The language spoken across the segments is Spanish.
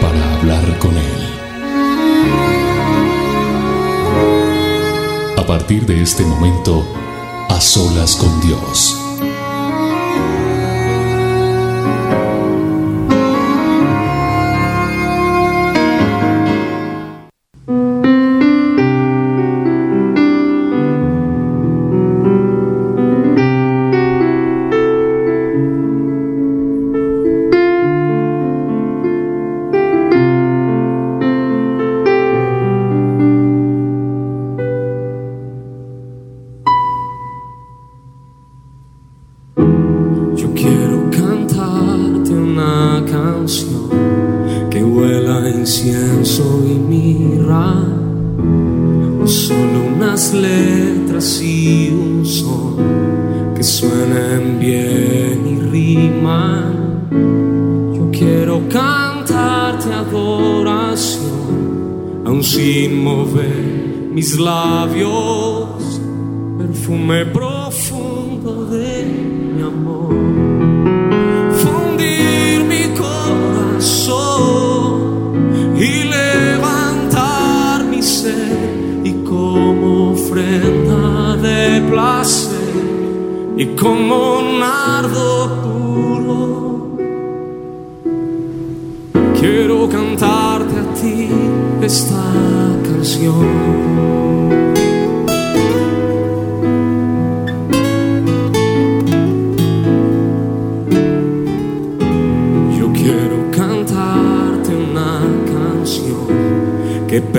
para hablar con Él. A partir de este momento, a solas con Dios. labios, perfume profundo de mi amor. Fundir mi corazón y levantar mi ser y como ofrenda de placer y como un ardo puro. Quiero cantarte a ti esta canción.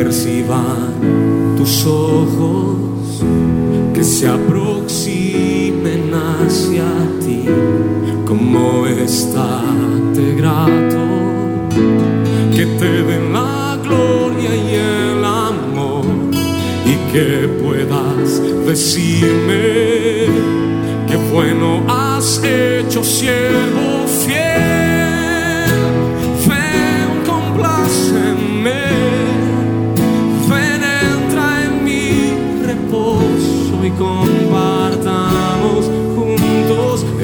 perciban tus ojos que se aproximen hacia ti, como estate grato, que te den la gloria y el amor, y que puedas decirme que bueno has hecho, siervo.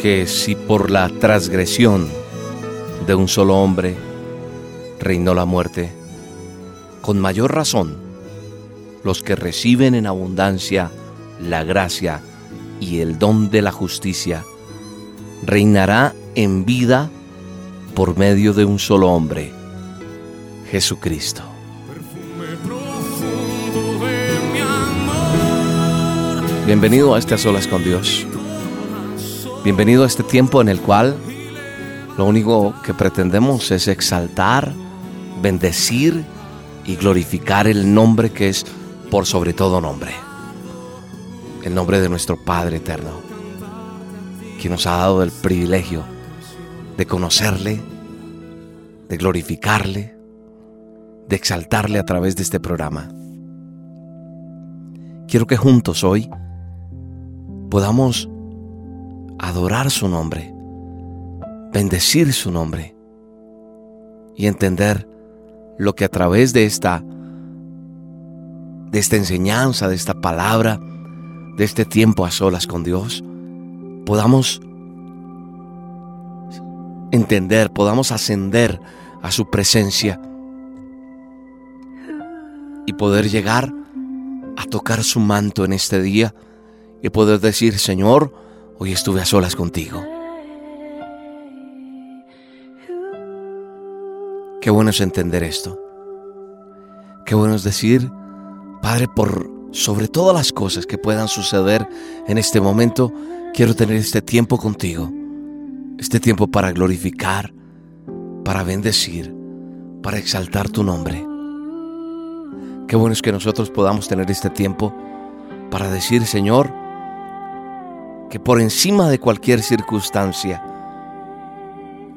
que si por la transgresión de un solo hombre reinó la muerte, con mayor razón los que reciben en abundancia la gracia y el don de la justicia, reinará en vida por medio de un solo hombre, Jesucristo. Bienvenido a este Solas con Dios. Bienvenido a este tiempo en el cual lo único que pretendemos es exaltar, bendecir y glorificar el nombre que es por sobre todo nombre. El nombre de nuestro Padre eterno, que nos ha dado el privilegio de conocerle, de glorificarle, de exaltarle a través de este programa. Quiero que juntos hoy podamos adorar su nombre, bendecir su nombre y entender lo que a través de esta de esta enseñanza, de esta palabra, de este tiempo a solas con Dios, podamos entender, podamos ascender a su presencia y poder llegar a tocar su manto en este día y poder decir, Señor, hoy estuve a solas contigo. Qué bueno es entender esto. Qué bueno es decir, Padre, por sobre todas las cosas que puedan suceder en este momento, quiero tener este tiempo contigo. Este tiempo para glorificar, para bendecir, para exaltar tu nombre. Qué bueno es que nosotros podamos tener este tiempo para decir, Señor, que por encima de cualquier circunstancia,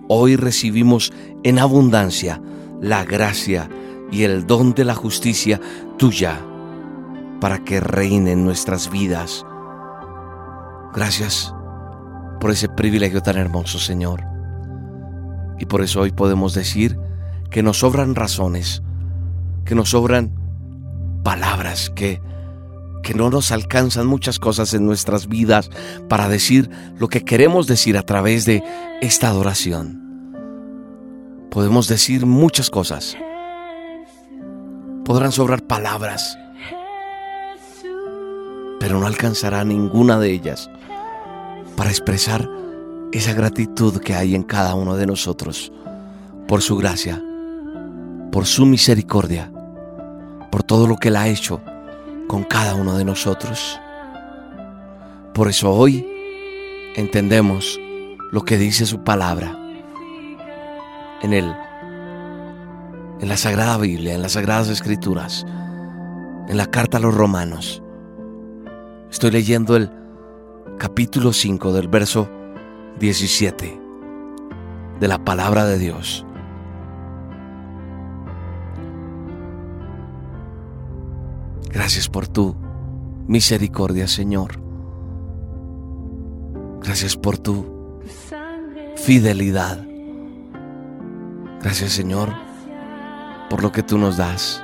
hoy recibimos en abundancia la gracia y el don de la justicia tuya para que reine en nuestras vidas. Gracias por ese privilegio tan hermoso, Señor. Y por eso hoy podemos decir que nos sobran razones, que nos sobran palabras, que, que no nos alcanzan muchas cosas en nuestras vidas para decir lo que queremos decir a través de esta adoración. Podemos decir muchas cosas. Podrán sobrar palabras, pero no alcanzará ninguna de ellas para expresar esa gratitud que hay en cada uno de nosotros por su gracia, por su misericordia, por todo lo que Él ha hecho con cada uno de nosotros. Por eso hoy entendemos lo que dice su palabra en él, en la Sagrada Biblia, en las Sagradas Escrituras, en la carta a los romanos. Estoy leyendo el capítulo 5 del verso 17 de la palabra de Dios. Gracias por tu misericordia, Señor. Gracias por tu fidelidad. Gracias, Señor, por lo que tú nos das.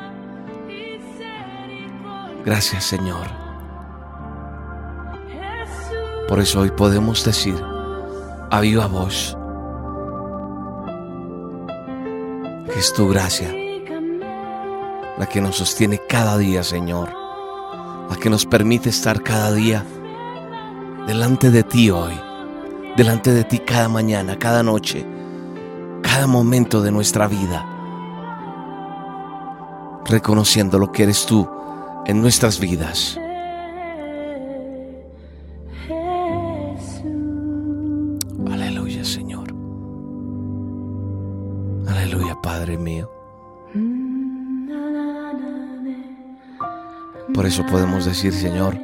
Gracias, Señor. Por eso hoy podemos decir a viva voz es tu gracia la que nos sostiene cada día, Señor, la que nos permite estar cada día delante de ti hoy, delante de ti cada mañana, cada noche, cada momento de nuestra vida, reconociendo lo que eres tú en nuestras vidas. Aleluya, Señor. Aleluya, Padre mío. Por eso podemos decir, Señor,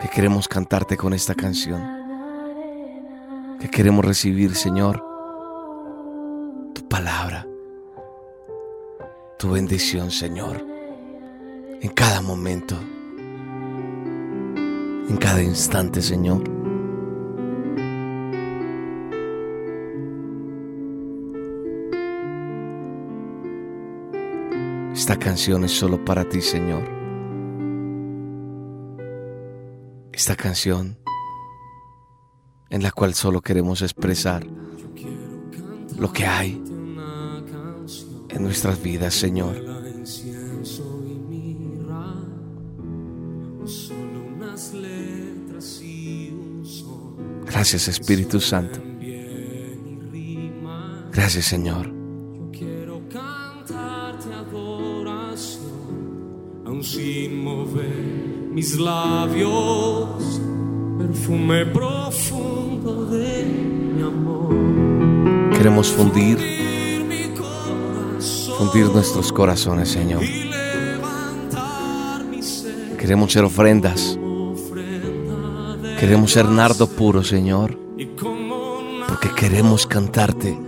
que queremos cantarte con esta canción. Que queremos recibir, Señor, tu palabra, tu bendición, Señor, en cada momento, en cada instante, Señor. Esta canción es solo para ti, Señor. Canción en la cual solo queremos expresar lo que hay en nuestras vidas, Señor. Gracias, Espíritu Santo. Gracias, Señor. Quiero cantarte adoración, aun sin mover mis labios, perfume profundo de mi amor. Queremos fundir, fundir nuestros corazones, Señor. Queremos ser ofrendas. Queremos ser nardo puro, Señor. Porque queremos cantarte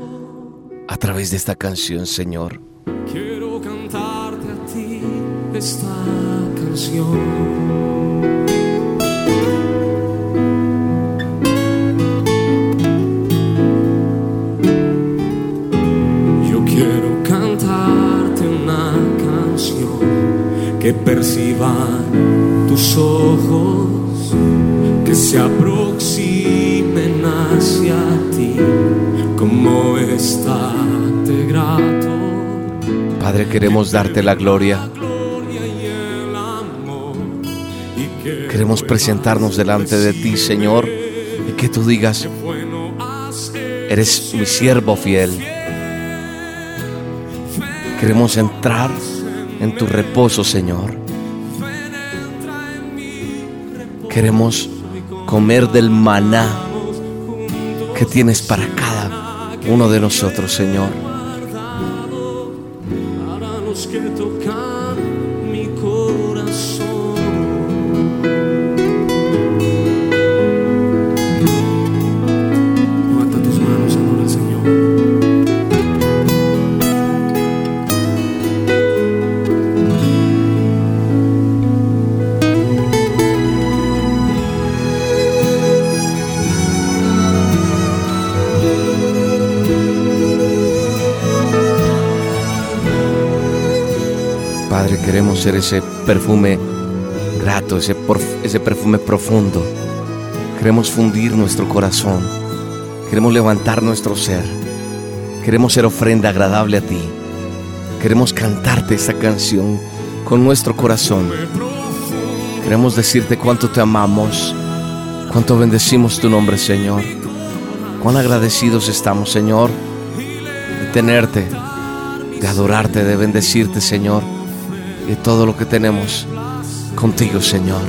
a través de esta canción, Señor. quiero cantarte a ti esta canción. Yo quiero cantarte una canción que perciban tus ojos, que se aproximen hacia ti, como estate grato. Padre, queremos darte la gloria. gloria Queremos presentarnos delante de ti, Señor, y que tú digas, eres mi siervo fiel. Queremos entrar en tu reposo, Señor. Queremos comer del maná que tienes para cada uno de nosotros, Señor. Queremos ser ese perfume grato, ese, ese perfume profundo. Queremos fundir nuestro corazón. Queremos levantar nuestro ser. Queremos ser ofrenda agradable a ti. Queremos cantarte esta canción con nuestro corazón. Queremos decirte cuánto te amamos, cuánto bendecimos tu nombre, Señor. Cuán agradecidos estamos, Señor, de tenerte, de adorarte, de bendecirte, Señor, y todo lo que tenemos contigo, Señor.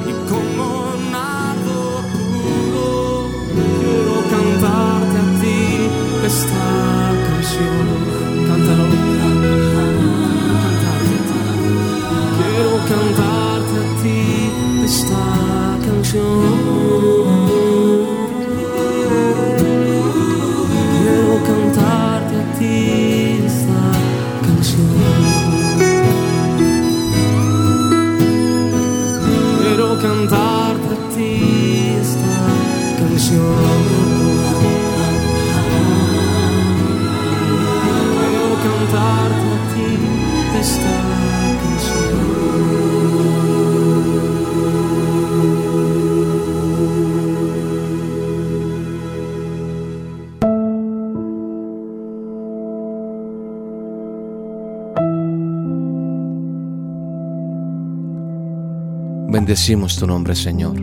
Bendecimos tu nombre, Señor.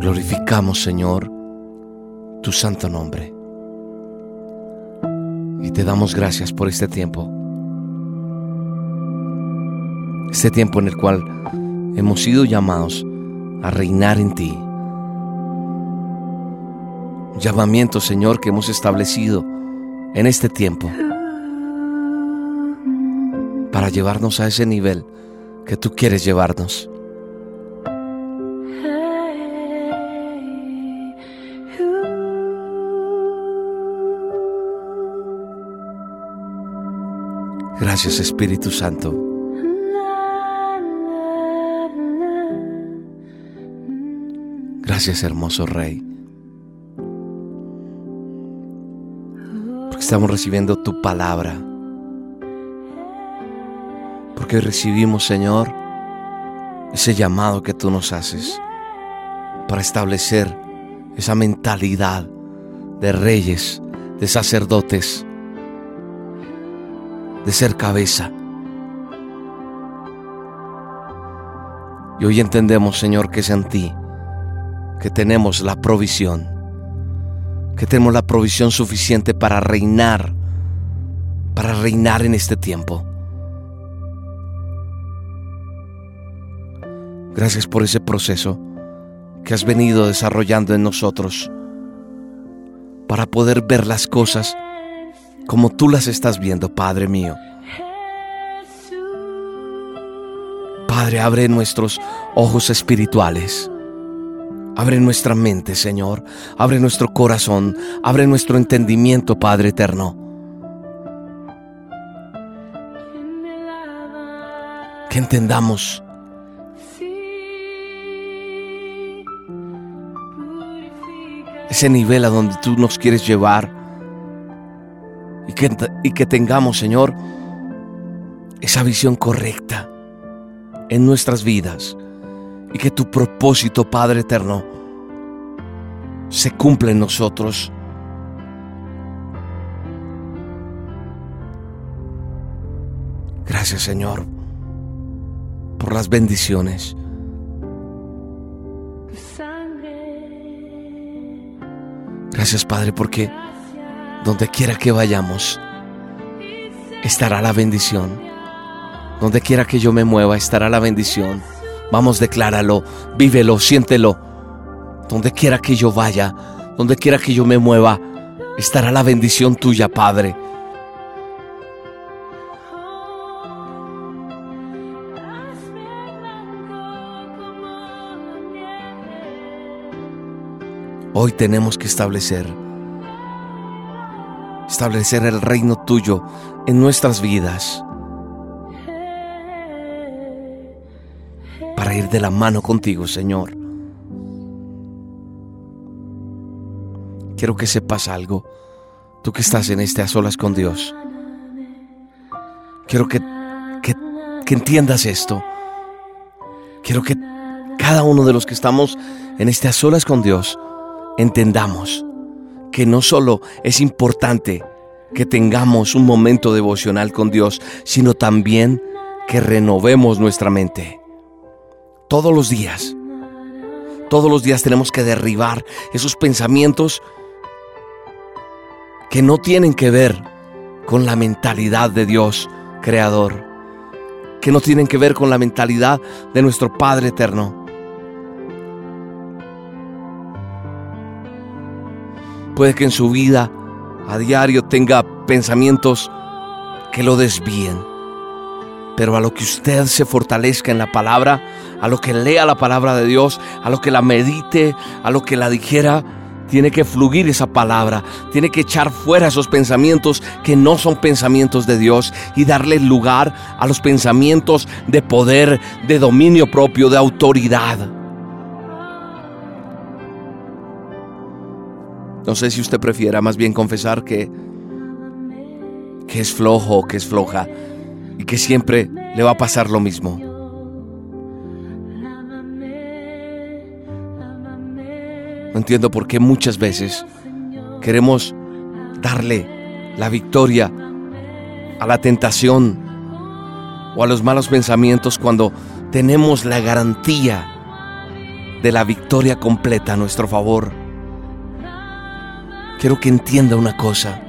Glorificamos, Señor, tu santo nombre. Y te damos gracias por este tiempo. Este tiempo en el cual hemos sido llamados a reinar en ti. Llamamiento, Señor, que hemos establecido en este tiempo para llevarnos a ese nivel que tú quieres llevarnos. Gracias Espíritu Santo. Gracias hermoso Rey. Porque estamos recibiendo tu palabra. Porque recibimos, Señor, ese llamado que tú nos haces para establecer esa mentalidad de reyes, de sacerdotes, de ser cabeza. Y hoy entendemos, Señor, que es en ti que tenemos la provisión, que tenemos la provisión suficiente para reinar, para reinar en este tiempo. Gracias por ese proceso que has venido desarrollando en nosotros para poder ver las cosas como tú las estás viendo, Padre mío. Padre, abre nuestros ojos espirituales. Abre nuestra mente, Señor. Abre nuestro corazón. Abre nuestro entendimiento, Padre eterno. Que entendamos ese nivel a donde tú nos quieres llevar y que, y que tengamos, Señor, esa visión correcta en nuestras vidas y que tu propósito, Padre eterno, se cumpla en nosotros. Gracias, Señor, por las bendiciones. Gracias, Padre, porque donde quiera que vayamos, estará la bendición. Donde quiera que yo me mueva, estará la bendición. Vamos, decláralo, vívelo, siéntelo. Donde quiera que yo vaya, donde quiera que yo me mueva, estará la bendición tuya, Padre. Hoy tenemos que establecer, establecer el reino tuyo en nuestras vidas. Para ir de la mano contigo, Señor. Quiero que sepas algo, tú que estás en este a solas con Dios. Quiero que, que, entiendas esto. Quiero que cada uno de los que estamos en este a solas con Dios entendamos que no solo es importante que tengamos un momento devocional con Dios, sino también que renovemos nuestra mente. Todos los días, todos los días tenemos que derribar esos pensamientos que no tienen que ver con la mentalidad de Dios creador, que no tienen que ver con la mentalidad de nuestro Padre eterno. Puede que en su vida a diario tenga pensamientos que lo desvíen. Pero a lo que usted se fortalezca en la palabra, a lo que lea la palabra de Dios, a lo que la medite, a lo que la dijera, tiene que fluir esa palabra, tiene que echar fuera esos pensamientos que no son pensamientos de Dios y darle lugar a los pensamientos de poder, de dominio propio, de autoridad. No sé si usted prefiera más bien confesar que, que es flojo que es floja y que siempre le va a pasar lo mismo. No entiendo por qué muchas veces queremos darle la victoria a la tentación o a los malos pensamientos cuando tenemos la garantía de la victoria completa a nuestro favor. Quiero que entienda una cosa.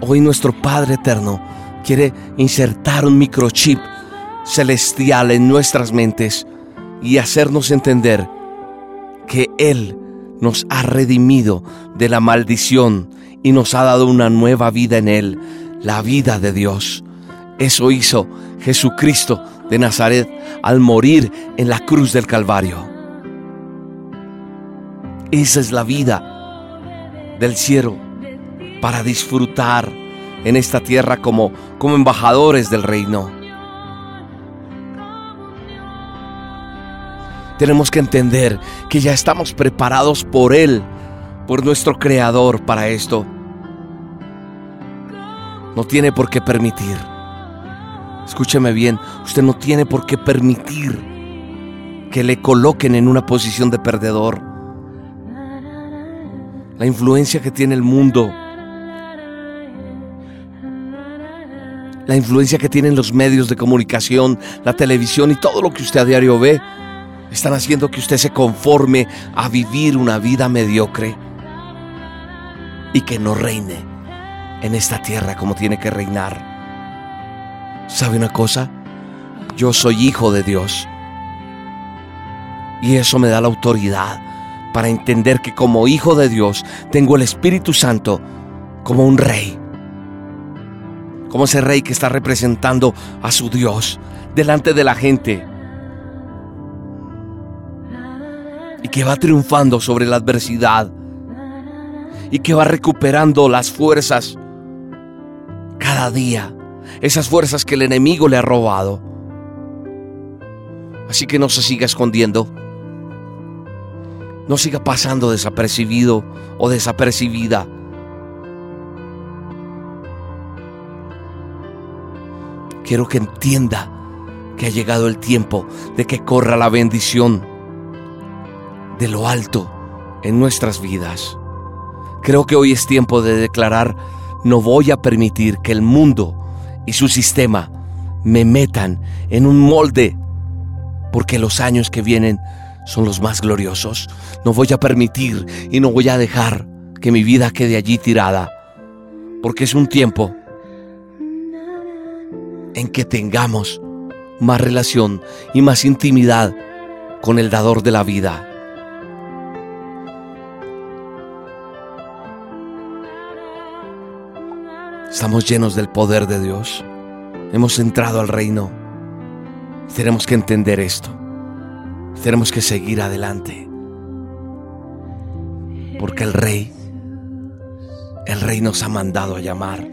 Hoy nuestro Padre Eterno quiere insertar un microchip celestial en nuestras mentes y hacernos entender que Él nos ha redimido de la maldición y nos ha dado una nueva vida en Él, la vida de Dios. Eso hizo Jesucristo de Nazaret al morir en la cruz del Calvario. Esa es la vida del cielo para disfrutar en esta tierra como, como embajadores del reino. Tenemos que entender que ya estamos preparados por Él, por nuestro Creador para esto. No tiene por qué permitir. Escúcheme bien, usted no tiene por qué permitir que le coloquen en una posición de perdedor. La influencia que tiene el mundo, la influencia que tienen los medios de comunicación, la televisión y todo lo que usted a diario ve, están haciendo que usted se conforme a vivir una vida mediocre y que no reine en esta tierra como tiene que reinar. ¿Sabe una cosa? Yo soy hijo de Dios. Y eso me da la autoridad para entender que como hijo de Dios tengo el Espíritu Santo como un rey. Como ese rey que está representando a su Dios delante de la gente y que va triunfando sobre la adversidad y que va recuperando las fuerzas cada día, esas fuerzas que el enemigo le ha robado. Así que no se siga escondiendo, no siga pasando desapercibido o desapercibida. Quiero que entienda que ha llegado el tiempo de que corra la bendición de lo alto en nuestras vidas. Creo que hoy es tiempo de declarar, no voy a permitir que el mundo y su sistema me metan en un molde, porque los años que vienen son los más gloriosos. No voy a permitir y no voy a dejar que mi vida quede allí tirada, porque es un tiempo en que tengamos más relación y más intimidad con el dador de la vida. Estamos llenos del poder de Dios. Hemos entrado al reino. Tenemos que entender esto. Tenemos que seguir adelante. Porque el rey, el rey nos ha mandado a llamar.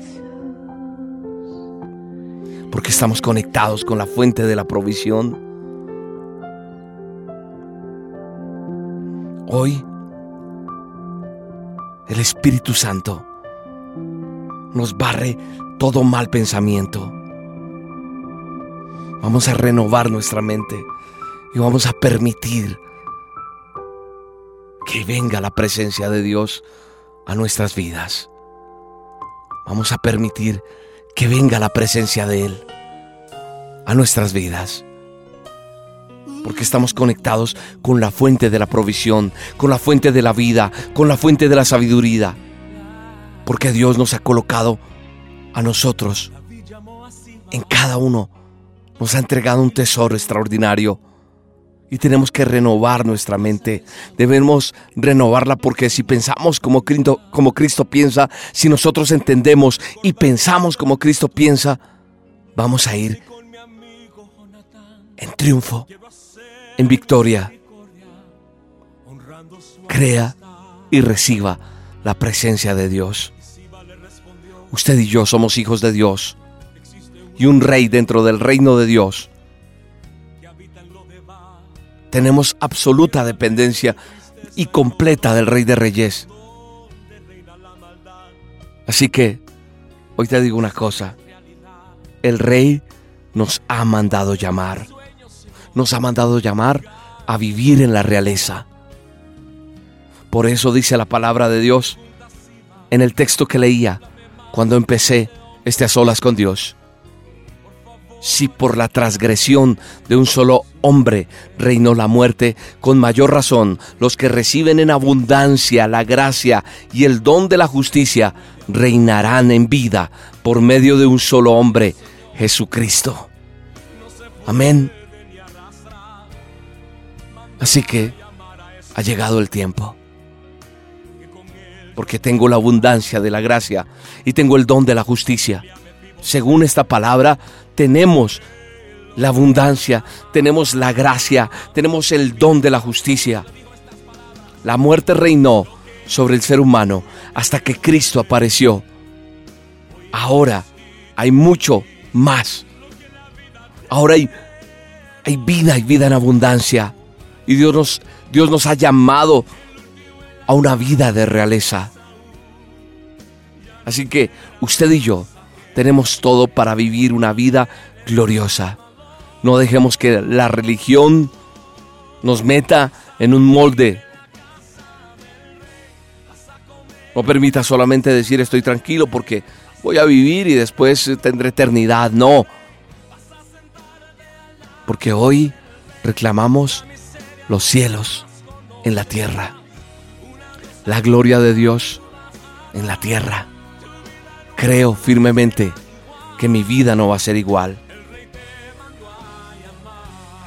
Porque estamos conectados con la fuente de la provisión. Hoy, el Espíritu Santo nos barre todo mal pensamiento. Vamos a renovar nuestra mente y vamos a permitir que venga la presencia de Dios a nuestras vidas. Vamos a permitir que venga la presencia de Él a nuestras vidas. Porque estamos conectados con la fuente de la provisión, con la fuente de la vida, con la fuente de la sabiduría porque Dios nos ha colocado a nosotros en cada uno. Nos ha entregado un tesoro extraordinario y tenemos que renovar nuestra mente. Debemos renovarla porque si pensamos como Cristo, como Cristo piensa, si nosotros entendemos y pensamos como Cristo piensa, vamos a ir en triunfo, en victoria. Crea y reciba la presencia de Dios. Usted y yo somos hijos de Dios y un rey dentro del reino de Dios. Tenemos absoluta dependencia y completa del Rey de Reyes. Así que, hoy te digo una cosa, el Rey nos ha mandado llamar, nos ha mandado llamar a vivir en la realeza. Por eso dice la palabra de Dios en el texto que leía cuando empecé este a solas con Dios. Si por la transgresión de un solo hombre reinó la muerte, con mayor razón los que reciben en abundancia la gracia y el don de la justicia reinarán en vida por medio de un solo hombre, Jesucristo. Amén. Así que ha llegado el tiempo porque tengo la abundancia de la gracia y tengo el don de la justicia. Según esta palabra, tenemos la abundancia, tenemos la gracia, tenemos el don de la justicia. La muerte reinó sobre el ser humano hasta que Cristo apareció. Ahora hay mucho más. Ahora hay, hay vida y vida en abundancia. Y Dios nos, Dios nos ha llamado a una vida de realeza. Así que usted y yo tenemos todo para vivir una vida gloriosa. No dejemos que la religión nos meta en un molde. No permita solamente decir estoy tranquilo porque voy a vivir y después tendré eternidad. No. Porque hoy reclamamos los cielos en la tierra la gloria de Dios en la tierra. Creo firmemente que mi vida no va a ser igual.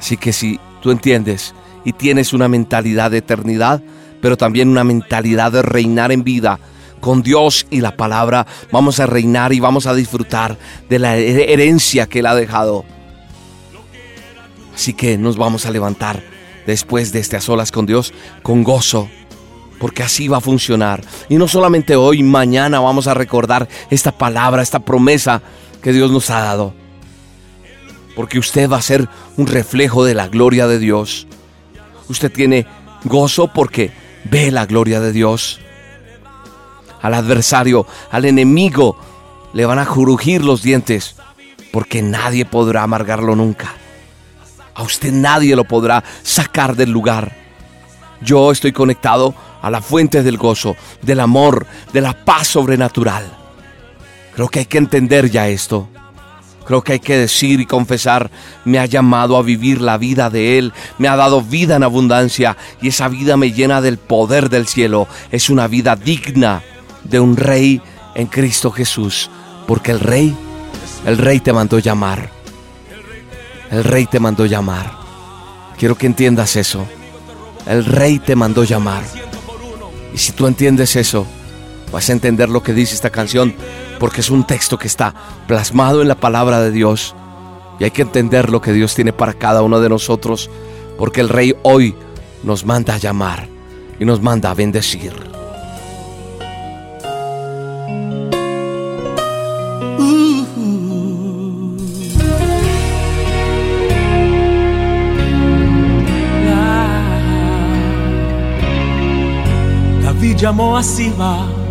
Así que si tú entiendes y tienes una mentalidad de eternidad, pero también una mentalidad de reinar en vida, con Dios y la palabra, vamos a reinar y vamos a disfrutar de la herencia que Él ha dejado. Así que nos vamos a levantar después de este a solas con Dios con gozo porque así va a funcionar. Y no solamente hoy, mañana vamos a recordar esta palabra, esta promesa que Dios nos ha dado. Porque usted va a ser un reflejo de la gloria de Dios. Usted tiene gozo porque ve la gloria de Dios. Al adversario, al enemigo, le van a jurugir los dientes porque nadie podrá amargarlo nunca. A usted nadie lo podrá sacar del lugar. Yo estoy conectado a la fuente del gozo, del amor, de la paz sobrenatural. Creo que hay que entender ya esto. Creo que hay que decir y confesar, me ha llamado a vivir la vida de Él, me ha dado vida en abundancia y esa vida me llena del poder del cielo. Es una vida digna de un rey en Cristo Jesús, porque el rey El rey te mandó llamar. El rey te mandó llamar. Quiero que entiendas eso. El rey te mandó llamar. Y si tú entiendes eso, vas a entender lo que dice esta canción, porque es un texto que está plasmado en la palabra de Dios. Y hay que entender lo que Dios tiene para cada uno de nosotros, porque el rey hoy nos manda a llamar y nos manda a bendecir. David llamó a Siba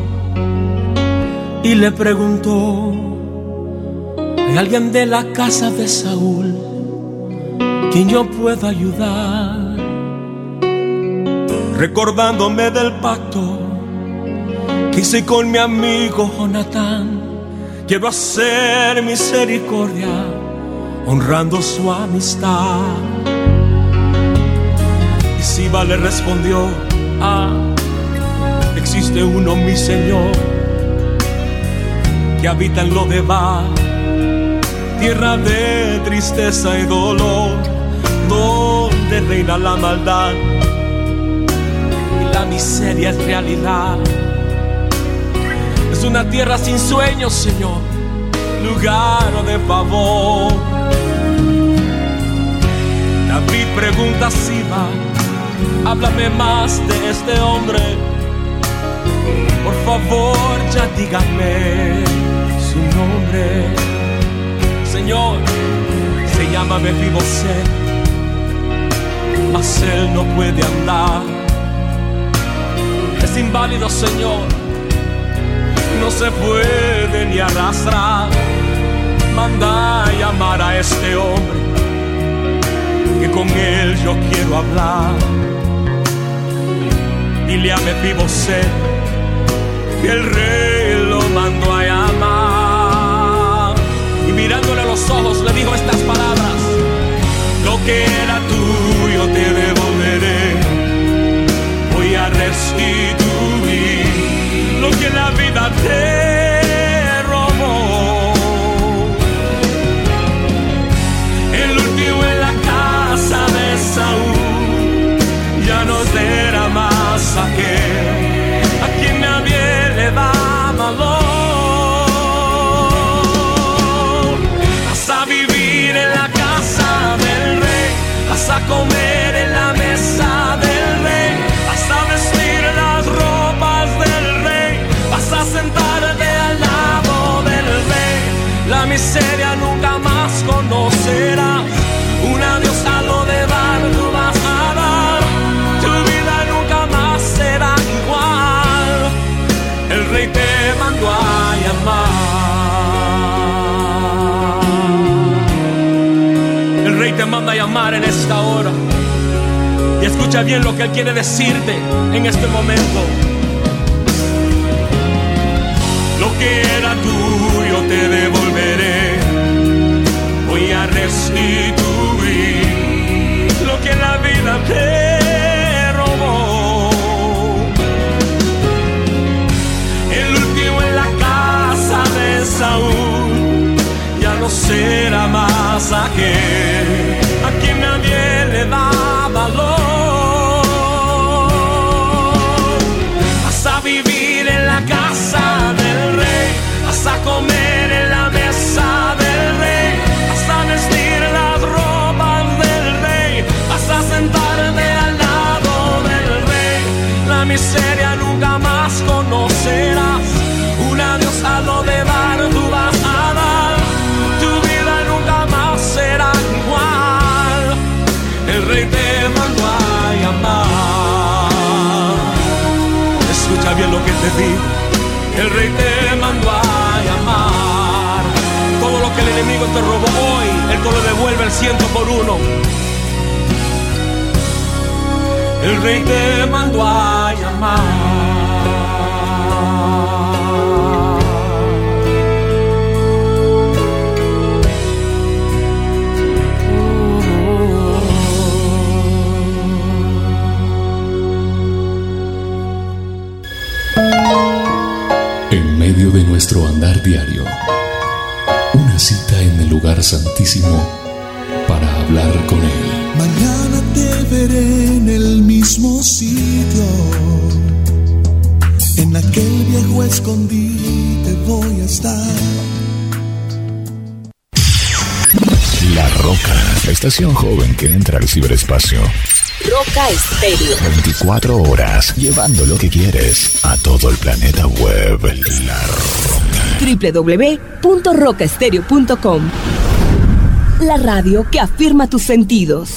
y le preguntó, ¿hay alguien de la casa de Saúl quien yo pueda ayudar? Recordándome del pacto que hice con mi amigo Jonatán, quiero hacer misericordia honrando su amistad. Y Siba le respondió, ah, existe uno, mi Señor, que habita en lo de tierra de tristeza y dolor, donde reina la maldad y la miseria es realidad. Es una tierra sin sueños, Señor, lugar de favor. David pregunta a Siba, háblame más de este hombre. Por favor, ya díganme su nombre. Señor, se llama Mefiboset, mas él no puede andar. Es inválido, Señor, no se puede ni arrastrar. Manda a llamar a este hombre, que con él yo quiero hablar. Dile a Mefiboset que el rey los ojos le dijo estas palabras: Lo que era tuyo te devolveré. Voy a restituir a llamar en esta hora. Y escucha bien lo que él quiere decirte en este momento. Lo que era tuyo te devolveré. Voy a restituir lo que la vida te el por uno. El rey te mandó a En estación joven que entra al ciberespacio. Roca Estéreo. 24 horas, llevando lo que quieres a todo el planeta web. La Roca. www.rocaestereo.com La radio que afirma tus sentidos.